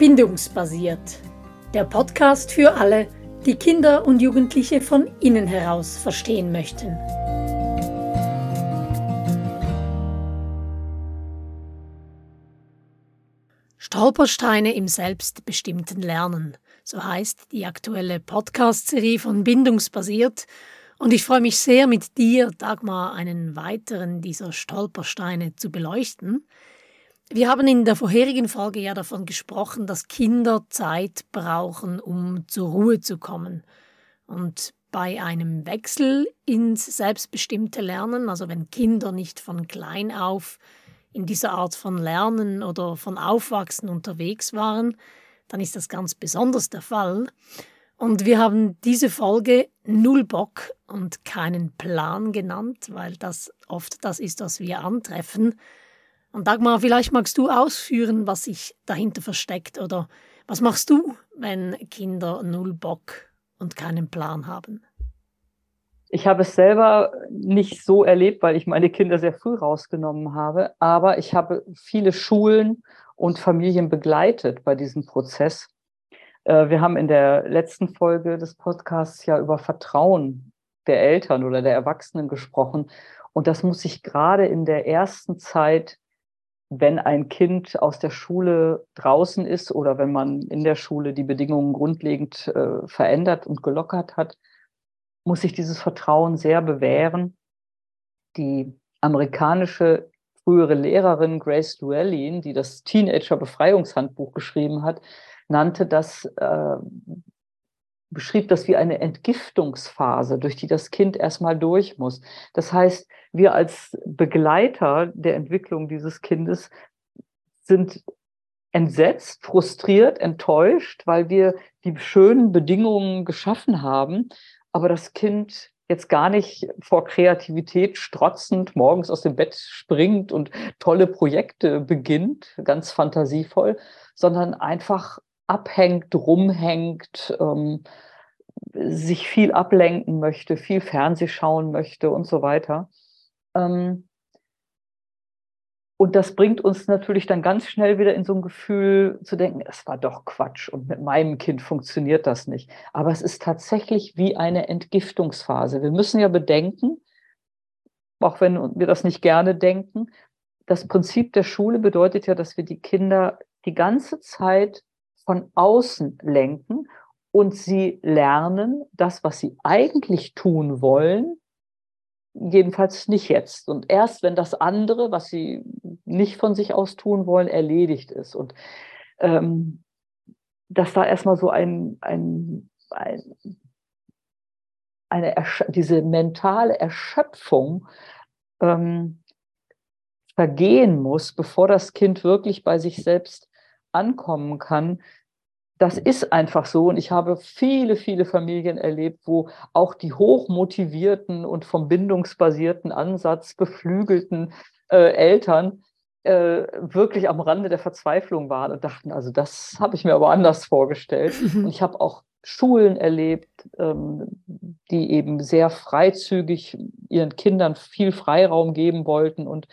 Bindungsbasiert. Der Podcast für alle, die Kinder und Jugendliche von innen heraus verstehen möchten. Stolpersteine im selbstbestimmten Lernen. So heißt die aktuelle Podcast-Serie von Bindungsbasiert. Und ich freue mich sehr, mit dir, Dagmar, einen weiteren dieser Stolpersteine zu beleuchten. Wir haben in der vorherigen Folge ja davon gesprochen, dass Kinder Zeit brauchen, um zur Ruhe zu kommen. Und bei einem Wechsel ins selbstbestimmte Lernen, also wenn Kinder nicht von klein auf in dieser Art von Lernen oder von Aufwachsen unterwegs waren, dann ist das ganz besonders der Fall. Und wir haben diese Folge Null Bock und keinen Plan genannt, weil das oft das ist, was wir antreffen. Und Dagmar, vielleicht magst du ausführen, was sich dahinter versteckt oder was machst du, wenn Kinder null Bock und keinen Plan haben? Ich habe es selber nicht so erlebt, weil ich meine Kinder sehr früh rausgenommen habe, aber ich habe viele Schulen und Familien begleitet bei diesem Prozess. Äh, wir haben in der letzten Folge des Podcasts ja über Vertrauen der Eltern oder der Erwachsenen gesprochen. Und das muss sich gerade in der ersten Zeit wenn ein Kind aus der Schule draußen ist oder wenn man in der Schule die Bedingungen grundlegend äh, verändert und gelockert hat, muss sich dieses Vertrauen sehr bewähren. Die amerikanische frühere Lehrerin Grace Llewellyn, die das Teenager-Befreiungshandbuch geschrieben hat, nannte das äh, beschrieb das wie eine Entgiftungsphase, durch die das Kind erstmal durch muss. Das heißt, wir als Begleiter der Entwicklung dieses Kindes sind entsetzt, frustriert, enttäuscht, weil wir die schönen Bedingungen geschaffen haben, aber das Kind jetzt gar nicht vor Kreativität strotzend morgens aus dem Bett springt und tolle Projekte beginnt, ganz fantasievoll, sondern einfach abhängt, rumhängt, ähm, sich viel ablenken möchte, viel Fernseh schauen möchte und so weiter. Ähm, und das bringt uns natürlich dann ganz schnell wieder in so ein Gefühl zu denken, es war doch Quatsch und mit meinem Kind funktioniert das nicht. Aber es ist tatsächlich wie eine Entgiftungsphase. Wir müssen ja bedenken, auch wenn wir das nicht gerne denken, das Prinzip der Schule bedeutet ja, dass wir die Kinder die ganze Zeit von außen lenken und sie lernen, das, was sie eigentlich tun wollen, jedenfalls nicht jetzt. Und erst wenn das andere, was sie nicht von sich aus tun wollen, erledigt ist. Und ähm, dass da erstmal so ein, ein, ein eine diese mentale Erschöpfung ähm, vergehen muss, bevor das Kind wirklich bei sich selbst ankommen kann, das ist einfach so. Und ich habe viele, viele Familien erlebt, wo auch die hochmotivierten und vom bindungsbasierten Ansatz beflügelten äh, Eltern äh, wirklich am Rande der Verzweiflung waren und dachten, also das habe ich mir aber anders vorgestellt. Und ich habe auch Schulen erlebt, ähm, die eben sehr freizügig ihren Kindern viel Freiraum geben wollten und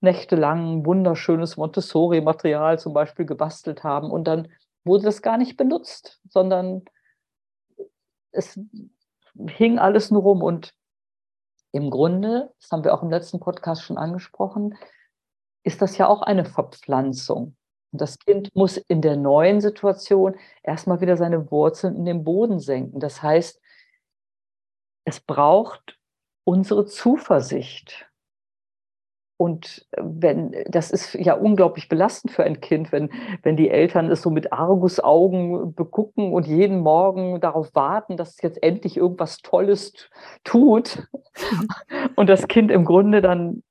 nächtelang wunderschönes Montessori-Material zum Beispiel gebastelt haben und dann wurde das gar nicht benutzt, sondern es hing alles nur rum. Und im Grunde, das haben wir auch im letzten Podcast schon angesprochen, ist das ja auch eine Verpflanzung. Und das Kind muss in der neuen Situation erstmal wieder seine Wurzeln in den Boden senken. Das heißt, es braucht unsere Zuversicht. Und wenn, das ist ja unglaublich belastend für ein Kind, wenn, wenn die Eltern es so mit Argusaugen begucken und jeden Morgen darauf warten, dass es jetzt endlich irgendwas Tolles tut. Und das Kind im Grunde dann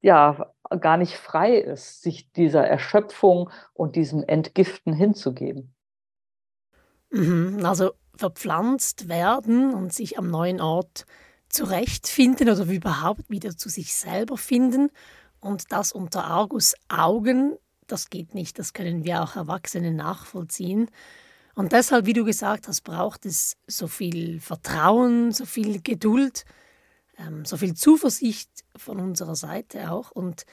ja gar nicht frei ist, sich dieser Erschöpfung und diesem Entgiften hinzugeben. Mhm, also verpflanzt werden und sich am neuen Ort zurechtfinden oder überhaupt wieder zu sich selber finden. Und das unter Argus Augen, das geht nicht, das können wir auch Erwachsene nachvollziehen. Und deshalb, wie du gesagt hast, braucht es so viel Vertrauen, so viel Geduld, ähm, so viel Zuversicht von unserer Seite auch und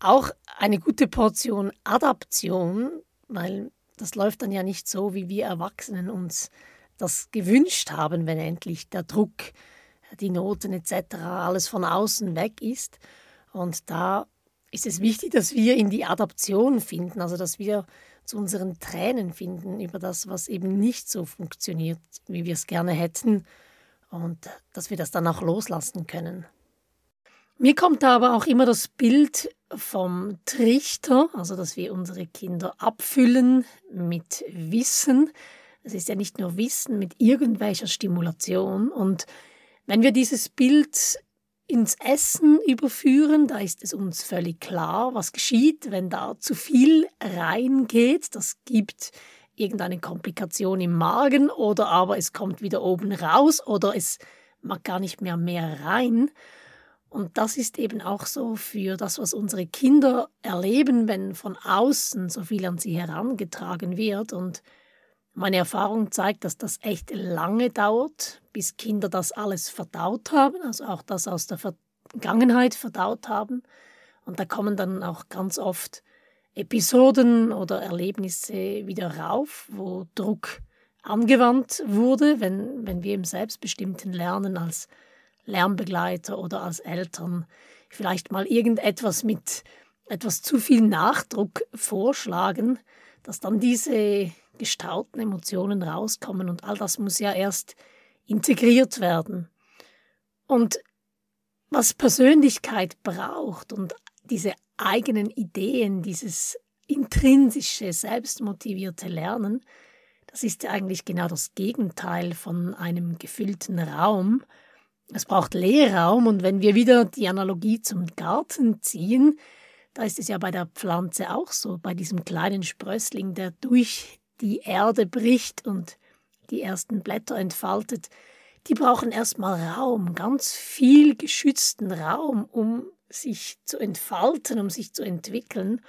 auch eine gute Portion Adaption weil das läuft dann ja nicht so, wie wir Erwachsenen uns das gewünscht haben, wenn endlich der Druck, die Noten etc. alles von außen weg ist. Und da ist es wichtig, dass wir in die Adaption finden, also dass wir zu unseren Tränen finden über das, was eben nicht so funktioniert, wie wir es gerne hätten und dass wir das dann auch loslassen können. Mir kommt da aber auch immer das Bild vom Trichter, also dass wir unsere Kinder abfüllen mit Wissen. Es ist ja nicht nur Wissen mit irgendwelcher Stimulation. Und wenn wir dieses Bild ins Essen überführen, da ist es uns völlig klar, was geschieht, wenn da zu viel reingeht. Das gibt irgendeine Komplikation im Magen oder aber es kommt wieder oben raus oder es mag gar nicht mehr mehr rein. Und das ist eben auch so für das, was unsere Kinder erleben, wenn von außen so viel an sie herangetragen wird. Und meine Erfahrung zeigt, dass das echt lange dauert, bis Kinder das alles verdaut haben, also auch das aus der Vergangenheit verdaut haben. Und da kommen dann auch ganz oft Episoden oder Erlebnisse wieder rauf, wo Druck angewandt wurde, wenn, wenn wir im selbstbestimmten Lernen als Lernbegleiter oder als Eltern vielleicht mal irgendetwas mit etwas zu viel Nachdruck vorschlagen, dass dann diese gestauten Emotionen rauskommen und all das muss ja erst integriert werden. Und was Persönlichkeit braucht und diese eigenen Ideen, dieses intrinsische, selbstmotivierte Lernen, das ist ja eigentlich genau das Gegenteil von einem gefüllten Raum, es braucht Leerraum und wenn wir wieder die Analogie zum Garten ziehen, da ist es ja bei der Pflanze auch so, bei diesem kleinen Sprössling, der durch die Erde bricht und die ersten Blätter entfaltet, die brauchen erstmal Raum, ganz viel geschützten Raum, um sich zu entfalten, um sich zu entwickeln.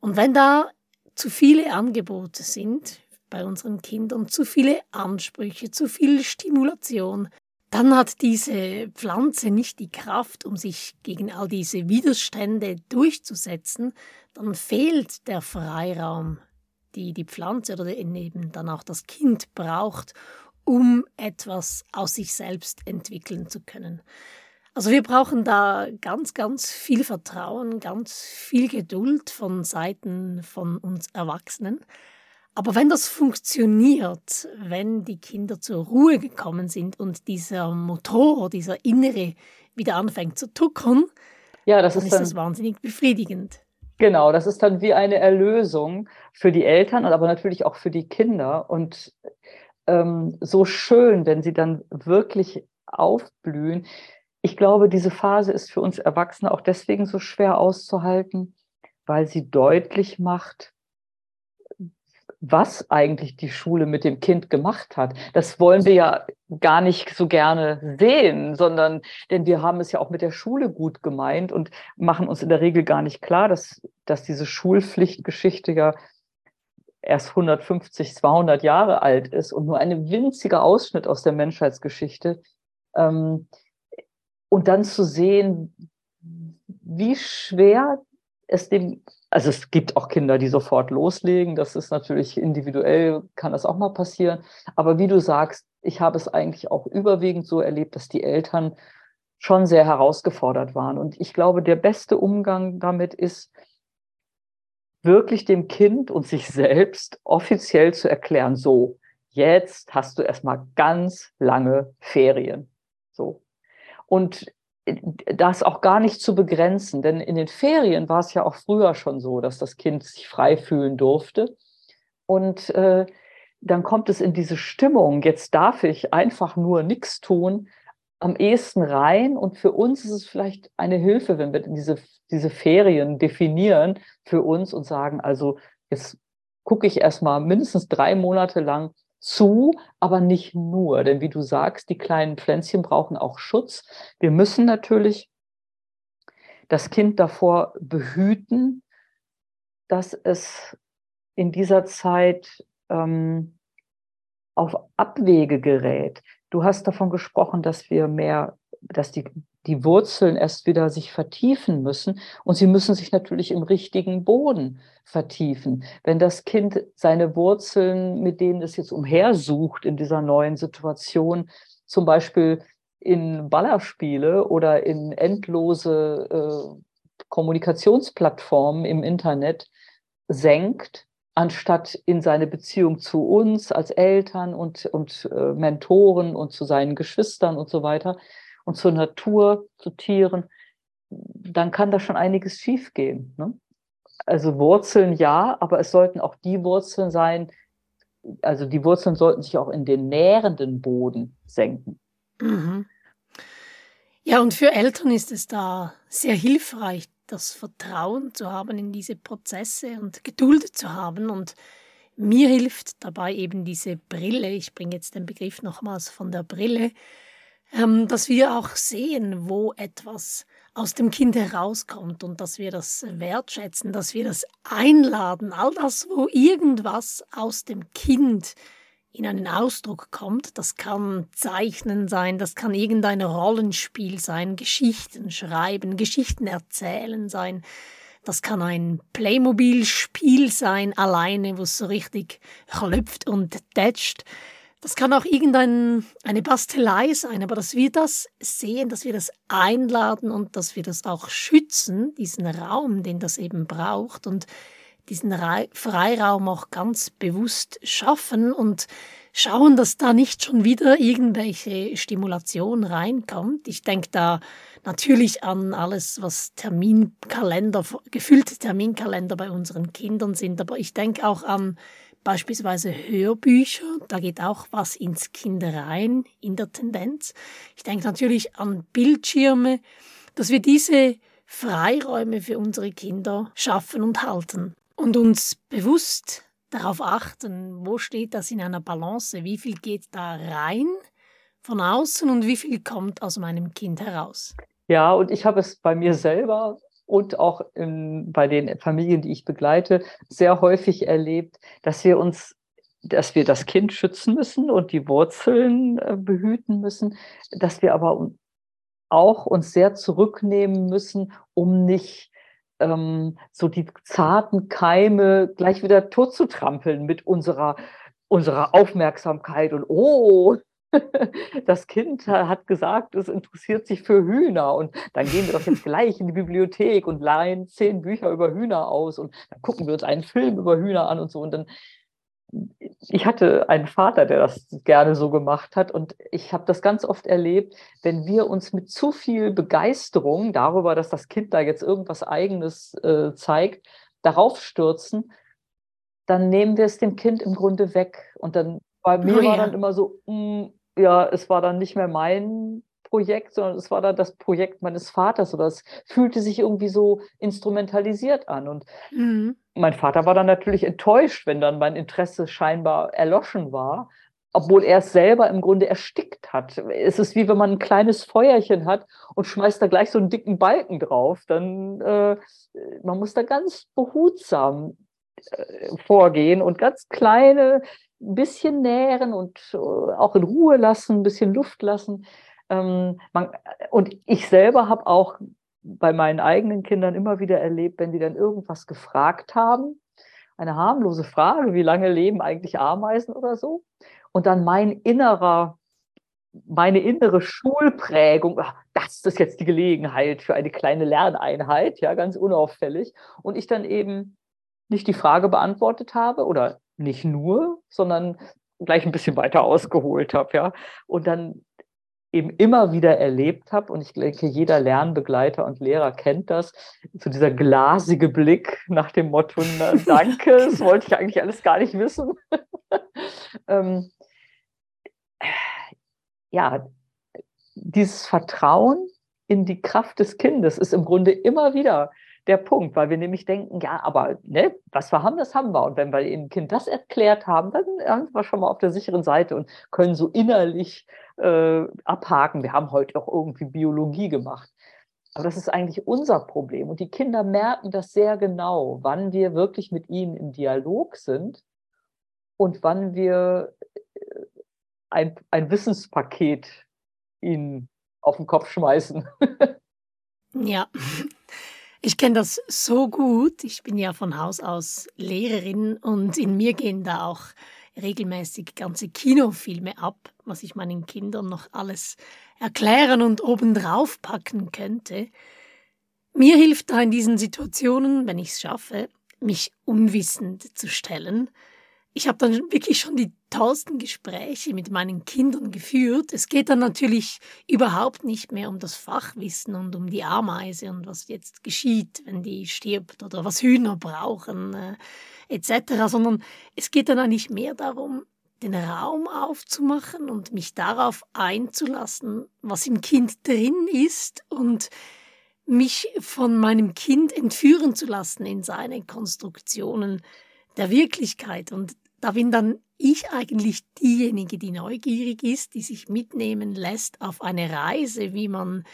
Und wenn da zu viele Angebote sind bei unseren Kindern, zu viele Ansprüche, zu viel Stimulation, dann hat diese Pflanze nicht die Kraft, um sich gegen all diese Widerstände durchzusetzen, dann fehlt der Freiraum, die die Pflanze oder eben dann auch das Kind braucht, um etwas aus sich selbst entwickeln zu können. Also wir brauchen da ganz, ganz viel Vertrauen, ganz viel Geduld von Seiten von uns Erwachsenen. Aber wenn das funktioniert, wenn die Kinder zur Ruhe gekommen sind und dieser Motor, dieser Innere wieder anfängt zu tuckern, ja, das dann ist, dann, ist das wahnsinnig befriedigend. Genau, das ist dann wie eine Erlösung für die Eltern und aber natürlich auch für die Kinder. Und ähm, so schön, wenn sie dann wirklich aufblühen. Ich glaube, diese Phase ist für uns Erwachsene auch deswegen so schwer auszuhalten, weil sie deutlich macht, was eigentlich die Schule mit dem Kind gemacht hat. Das wollen wir ja gar nicht so gerne sehen, sondern denn wir haben es ja auch mit der Schule gut gemeint und machen uns in der Regel gar nicht klar, dass, dass diese Schulpflichtgeschichte ja erst 150, 200 Jahre alt ist und nur ein winziger Ausschnitt aus der Menschheitsgeschichte. Ähm, und dann zu sehen, wie schwer es dem also es gibt auch Kinder, die sofort loslegen. Das ist natürlich individuell, kann das auch mal passieren. Aber wie du sagst, ich habe es eigentlich auch überwiegend so erlebt, dass die Eltern schon sehr herausgefordert waren. Und ich glaube, der beste Umgang damit ist, wirklich dem Kind und sich selbst offiziell zu erklären, so, jetzt hast du erstmal ganz lange Ferien. So. Und das auch gar nicht zu begrenzen. Denn in den Ferien war es ja auch früher schon so, dass das Kind sich frei fühlen durfte. Und äh, dann kommt es in diese Stimmung, jetzt darf ich einfach nur nichts tun, am ehesten rein. Und für uns ist es vielleicht eine Hilfe, wenn wir diese, diese Ferien definieren für uns und sagen, also jetzt gucke ich erstmal mindestens drei Monate lang zu, aber nicht nur. Denn wie du sagst, die kleinen Pflänzchen brauchen auch Schutz. Wir müssen natürlich das Kind davor behüten, dass es in dieser Zeit ähm, auf Abwege gerät. Du hast davon gesprochen, dass wir mehr, dass die, die Wurzeln erst wieder sich vertiefen müssen und sie müssen sich natürlich im richtigen Boden vertiefen. Wenn das Kind seine Wurzeln, mit denen es jetzt umhersucht in dieser neuen Situation, zum Beispiel in Ballerspiele oder in endlose äh, Kommunikationsplattformen im Internet senkt, anstatt in seine Beziehung zu uns als Eltern und, und äh, Mentoren und zu seinen Geschwistern und so weiter und zur Natur, zu Tieren, dann kann da schon einiges schiefgehen. Ne? Also Wurzeln ja, aber es sollten auch die Wurzeln sein, also die Wurzeln sollten sich auch in den nährenden Boden senken. Mhm. Ja, und für Eltern ist es da sehr hilfreich, das Vertrauen zu haben in diese Prozesse und Geduld zu haben. Und mir hilft dabei eben diese Brille, ich bringe jetzt den Begriff nochmals von der Brille, dass wir auch sehen, wo etwas aus dem Kind herauskommt und dass wir das wertschätzen, dass wir das einladen, all das, wo irgendwas aus dem Kind in einen Ausdruck kommt. Das kann Zeichnen sein, das kann irgendein Rollenspiel sein, Geschichten schreiben, Geschichten erzählen sein. Das kann ein Playmobil-Spiel sein, alleine, wo es so richtig klopft und tätscht. Das kann auch irgendeine Bastelei sein, aber dass wir das sehen, dass wir das einladen und dass wir das auch schützen, diesen Raum, den das eben braucht und diesen Freiraum auch ganz bewusst schaffen und schauen, dass da nicht schon wieder irgendwelche Stimulation reinkommt. Ich denke da natürlich an alles, was Terminkalender, gefüllte Terminkalender bei unseren Kindern sind, aber ich denke auch an beispielsweise Hörbücher, da geht auch was ins Kind rein in der Tendenz. Ich denke natürlich an Bildschirme, dass wir diese Freiräume für unsere Kinder schaffen und halten und uns bewusst darauf achten, wo steht das in einer Balance, wie viel geht da rein von außen und wie viel kommt aus meinem Kind heraus. Ja, und ich habe es bei mir selber und auch in, bei den Familien, die ich begleite, sehr häufig erlebt, dass wir uns, dass wir das Kind schützen müssen und die Wurzeln äh, behüten müssen, dass wir aber auch uns sehr zurücknehmen müssen, um nicht ähm, so die zarten Keime gleich wieder totzutrampeln mit unserer, unserer Aufmerksamkeit und oh, das Kind hat gesagt, es interessiert sich für Hühner und dann gehen wir doch jetzt gleich in die Bibliothek und leihen zehn Bücher über Hühner aus und dann gucken wir uns einen Film über Hühner an und so und dann ich hatte einen Vater, der das gerne so gemacht hat und ich habe das ganz oft erlebt, wenn wir uns mit zu viel Begeisterung darüber, dass das Kind da jetzt irgendwas Eigenes äh, zeigt, darauf stürzen, dann nehmen wir es dem Kind im Grunde weg. Und dann bei mir oh, war ja. dann immer so, mh, mm, ja, es war dann nicht mehr mein Projekt, sondern es war dann das Projekt meines Vaters oder es fühlte sich irgendwie so instrumentalisiert an. Und mhm. mein Vater war dann natürlich enttäuscht, wenn dann mein Interesse scheinbar erloschen war, obwohl er es selber im Grunde erstickt hat. Es ist wie wenn man ein kleines Feuerchen hat und schmeißt da gleich so einen dicken Balken drauf. Dann äh, man muss da ganz behutsam vorgehen und ganz kleine ein bisschen nähren und äh, auch in Ruhe lassen, ein bisschen Luft lassen. Ähm, und ich selber habe auch bei meinen eigenen Kindern immer wieder erlebt, wenn die dann irgendwas gefragt haben, eine harmlose Frage, wie lange leben eigentlich Ameisen oder so, und dann mein innerer, meine innere Schulprägung, ach, das ist jetzt die Gelegenheit für eine kleine Lerneinheit, ja, ganz unauffällig, und ich dann eben nicht die Frage beantwortet habe oder nicht nur, sondern gleich ein bisschen weiter ausgeholt habe, ja, und dann eben immer wieder erlebt habe, und ich denke, jeder Lernbegleiter und Lehrer kennt das, so dieser glasige Blick nach dem Motto, na, danke, das wollte ich eigentlich alles gar nicht wissen. ähm, ja, dieses Vertrauen in die Kraft des Kindes ist im Grunde immer wieder der Punkt, weil wir nämlich denken, ja, aber ne, was wir haben, das haben wir. Und wenn wir dem Kind das erklärt haben, dann sind wir schon mal auf der sicheren Seite und können so innerlich äh, abhaken. Wir haben heute auch irgendwie Biologie gemacht. Aber das ist eigentlich unser Problem. Und die Kinder merken das sehr genau, wann wir wirklich mit ihnen im Dialog sind und wann wir äh, ein, ein Wissenspaket ihnen auf den Kopf schmeißen. ja, ich kenne das so gut. Ich bin ja von Haus aus Lehrerin und in mir gehen da auch regelmäßig ganze Kinofilme ab, was ich meinen Kindern noch alles erklären und obendrauf packen könnte. Mir hilft da in diesen Situationen, wenn ich es schaffe, mich unwissend zu stellen. Ich habe dann wirklich schon die tollsten Gespräche mit meinen Kindern geführt. Es geht dann natürlich überhaupt nicht mehr um das Fachwissen und um die Ameise und was jetzt geschieht, wenn die stirbt oder was Hühner brauchen äh, etc., sondern es geht dann eigentlich mehr darum, den Raum aufzumachen und mich darauf einzulassen, was im Kind drin ist und mich von meinem Kind entführen zu lassen in seine Konstruktionen der Wirklichkeit. Und da bin dann ich eigentlich diejenige, die neugierig ist, die sich mitnehmen lässt auf eine Reise, wie man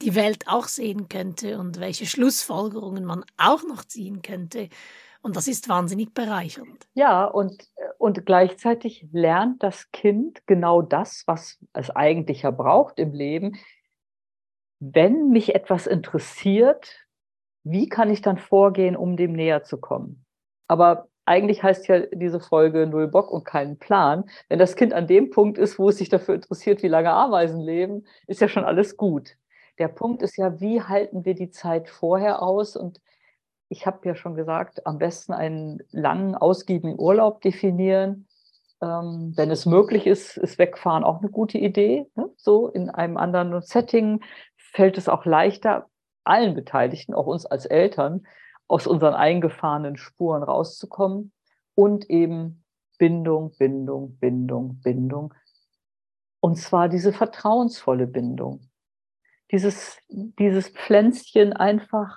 die Welt auch sehen könnte und welche Schlussfolgerungen man auch noch ziehen könnte. Und das ist wahnsinnig bereichernd. Ja, und, und gleichzeitig lernt das Kind genau das, was es eigentlich ja braucht im Leben. Wenn mich etwas interessiert, wie kann ich dann vorgehen, um dem näher zu kommen? Aber eigentlich heißt ja diese Folge Null Bock und keinen Plan. Wenn das Kind an dem Punkt ist, wo es sich dafür interessiert, wie lange Ameisen leben, ist ja schon alles gut. Der Punkt ist ja, wie halten wir die Zeit vorher aus und ich habe ja schon gesagt, am besten einen langen, ausgiebigen Urlaub definieren. Ähm, wenn es möglich ist, ist Wegfahren auch eine gute Idee. Ne? So in einem anderen Setting fällt es auch leichter, allen Beteiligten, auch uns als Eltern, aus unseren eingefahrenen Spuren rauszukommen und eben Bindung, Bindung, Bindung, Bindung. Und zwar diese vertrauensvolle Bindung. Dieses, dieses Pflänzchen einfach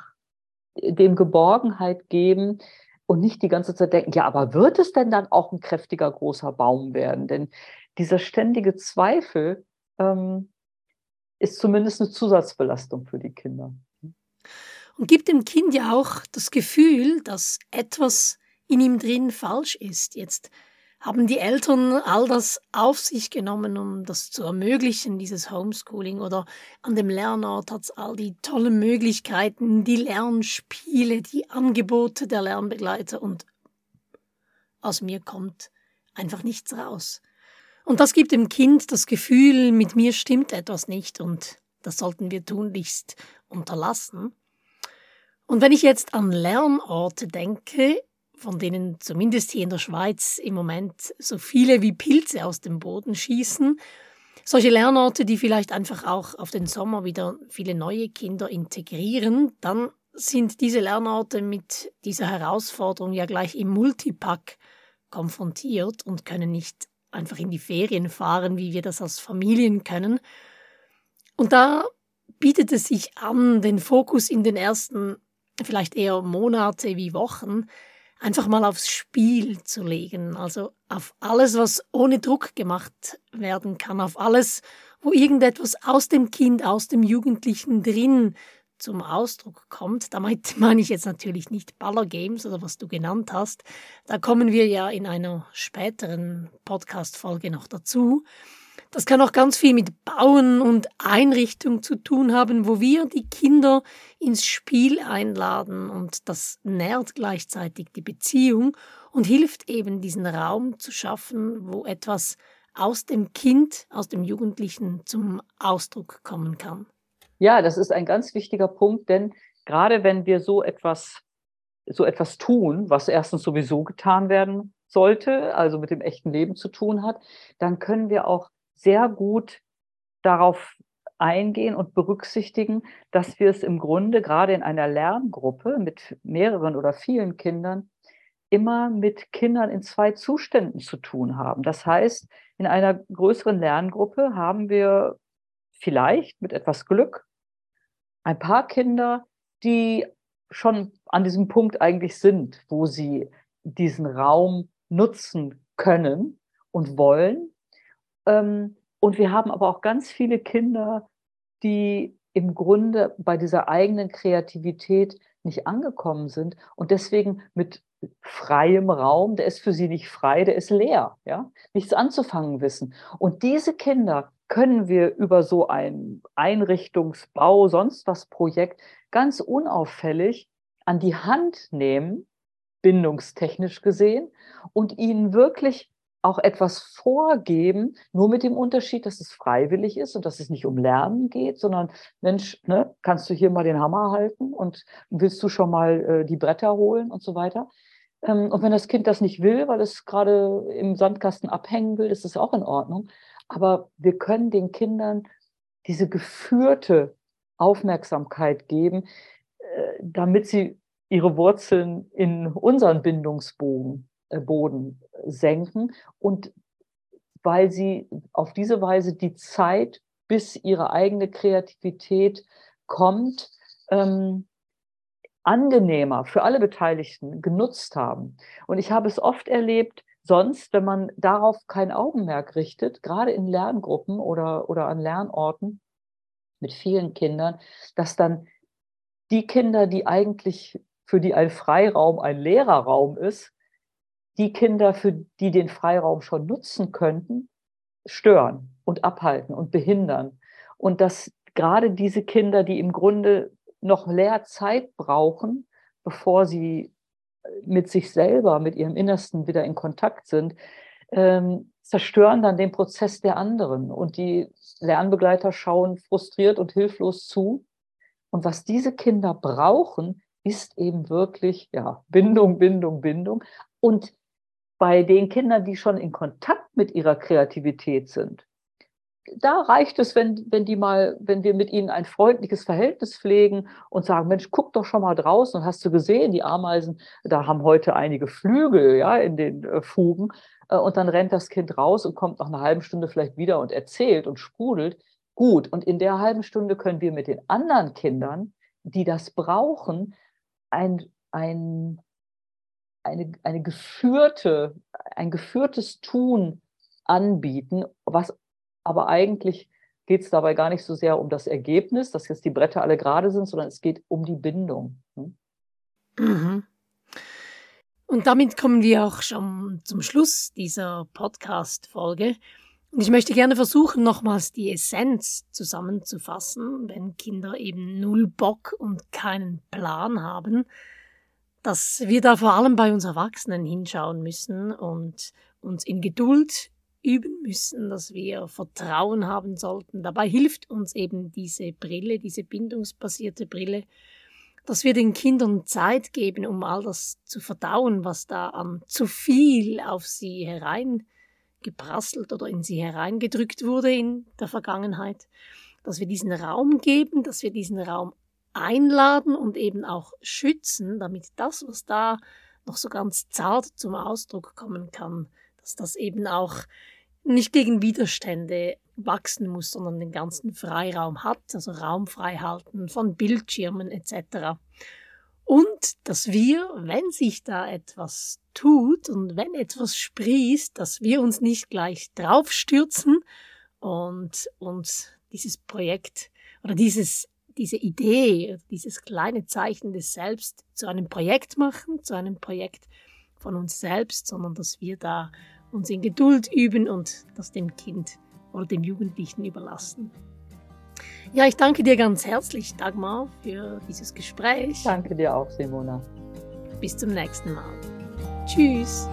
dem Geborgenheit geben und nicht die ganze Zeit denken, ja, aber wird es denn dann auch ein kräftiger großer Baum werden? Denn dieser ständige Zweifel ähm, ist zumindest eine Zusatzbelastung für die Kinder. Und gibt dem Kind ja auch das Gefühl, dass etwas in ihm drin falsch ist. Jetzt haben die Eltern all das auf sich genommen, um das zu ermöglichen, dieses Homeschooling? Oder an dem Lernort hat es all die tollen Möglichkeiten, die Lernspiele, die Angebote der Lernbegleiter und aus mir kommt einfach nichts raus. Und das gibt dem Kind das Gefühl, mit mir stimmt etwas nicht und das sollten wir tunlichst unterlassen. Und wenn ich jetzt an Lernorte denke, von denen zumindest hier in der Schweiz im Moment so viele wie Pilze aus dem Boden schießen. Solche Lernorte, die vielleicht einfach auch auf den Sommer wieder viele neue Kinder integrieren, dann sind diese Lernorte mit dieser Herausforderung ja gleich im Multipack konfrontiert und können nicht einfach in die Ferien fahren, wie wir das als Familien können. Und da bietet es sich an, den Fokus in den ersten vielleicht eher Monate wie Wochen einfach mal aufs Spiel zu legen, also auf alles, was ohne Druck gemacht werden kann, auf alles, wo irgendetwas aus dem Kind, aus dem Jugendlichen drin zum Ausdruck kommt. Damit meine ich jetzt natürlich nicht Ballergames oder was du genannt hast. Da kommen wir ja in einer späteren Podcast-Folge noch dazu. Das kann auch ganz viel mit Bauen und Einrichtung zu tun haben, wo wir die Kinder ins Spiel einladen und das nährt gleichzeitig die Beziehung und hilft eben diesen Raum zu schaffen, wo etwas aus dem Kind, aus dem Jugendlichen zum Ausdruck kommen kann. Ja, das ist ein ganz wichtiger Punkt, denn gerade wenn wir so etwas, so etwas tun, was erstens sowieso getan werden sollte, also mit dem echten Leben zu tun hat, dann können wir auch sehr gut darauf eingehen und berücksichtigen, dass wir es im Grunde gerade in einer Lerngruppe mit mehreren oder vielen Kindern immer mit Kindern in zwei Zuständen zu tun haben. Das heißt, in einer größeren Lerngruppe haben wir vielleicht mit etwas Glück ein paar Kinder, die schon an diesem Punkt eigentlich sind, wo sie diesen Raum nutzen können und wollen ähm, und wir haben aber auch ganz viele Kinder, die im Grunde bei dieser eigenen Kreativität nicht angekommen sind und deswegen mit freiem Raum, der ist für sie nicht frei, der ist leer, ja, nichts anzufangen wissen. Und diese Kinder können wir über so ein Einrichtungsbau, sonst was Projekt ganz unauffällig an die Hand nehmen, bindungstechnisch gesehen, und ihnen wirklich auch etwas vorgeben, nur mit dem Unterschied, dass es freiwillig ist und dass es nicht um Lernen geht, sondern Mensch, ne, kannst du hier mal den Hammer halten und willst du schon mal äh, die Bretter holen und so weiter. Ähm, und wenn das Kind das nicht will, weil es gerade im Sandkasten abhängen will, ist das auch in Ordnung. Aber wir können den Kindern diese geführte Aufmerksamkeit geben, äh, damit sie ihre Wurzeln in unseren Bindungsboden äh, Boden senken und weil sie auf diese Weise die Zeit, bis ihre eigene Kreativität kommt, ähm, angenehmer für alle Beteiligten genutzt haben. Und ich habe es oft erlebt, sonst, wenn man darauf kein Augenmerk richtet, gerade in Lerngruppen oder, oder an Lernorten mit vielen Kindern, dass dann die Kinder, die eigentlich für die ein Freiraum ein Lehrerraum ist, die Kinder, für die den Freiraum schon nutzen könnten, stören und abhalten und behindern. Und dass gerade diese Kinder, die im Grunde noch Lehrzeit brauchen, bevor sie mit sich selber, mit ihrem Innersten wieder in Kontakt sind, ähm, zerstören dann den Prozess der anderen. Und die Lernbegleiter schauen frustriert und hilflos zu. Und was diese Kinder brauchen, ist eben wirklich ja, Bindung, Bindung, Bindung. Und bei den Kindern, die schon in Kontakt mit ihrer Kreativität sind, da reicht es, wenn, wenn die mal, wenn wir mit ihnen ein freundliches Verhältnis pflegen und sagen, Mensch, guck doch schon mal draußen und hast du gesehen, die Ameisen, da haben heute einige Flügel, ja, in den äh, Fugen. Äh, und dann rennt das Kind raus und kommt nach einer halben Stunde vielleicht wieder und erzählt und sprudelt. Gut. Und in der halben Stunde können wir mit den anderen Kindern, die das brauchen, ein, ein eine, eine geführte, ein geführtes Tun anbieten, was aber eigentlich geht es dabei gar nicht so sehr um das Ergebnis, dass jetzt die Bretter alle gerade sind, sondern es geht um die Bindung. Hm? Mhm. Und damit kommen wir auch schon zum Schluss dieser Podcast-Folge. Und ich möchte gerne versuchen, nochmals die Essenz zusammenzufassen, wenn Kinder eben null Bock und keinen Plan haben dass wir da vor allem bei uns Erwachsenen hinschauen müssen und uns in Geduld üben müssen, dass wir Vertrauen haben sollten. Dabei hilft uns eben diese Brille, diese bindungsbasierte Brille, dass wir den Kindern Zeit geben, um all das zu verdauen, was da an zu viel auf sie hereingeprasselt oder in sie hereingedrückt wurde in der Vergangenheit, dass wir diesen Raum geben, dass wir diesen Raum einladen und eben auch schützen, damit das, was da noch so ganz zart zum Ausdruck kommen kann, dass das eben auch nicht gegen Widerstände wachsen muss, sondern den ganzen Freiraum hat, also Raum frei halten von Bildschirmen etc. Und dass wir, wenn sich da etwas tut und wenn etwas sprießt, dass wir uns nicht gleich draufstürzen und uns dieses Projekt oder dieses diese Idee, dieses kleine Zeichen des Selbst zu einem Projekt machen, zu einem Projekt von uns selbst, sondern dass wir da uns in Geduld üben und das dem Kind oder dem Jugendlichen überlassen. Ja, ich danke dir ganz herzlich, Dagmar, für dieses Gespräch. Danke dir auch, Simona. Bis zum nächsten Mal. Tschüss.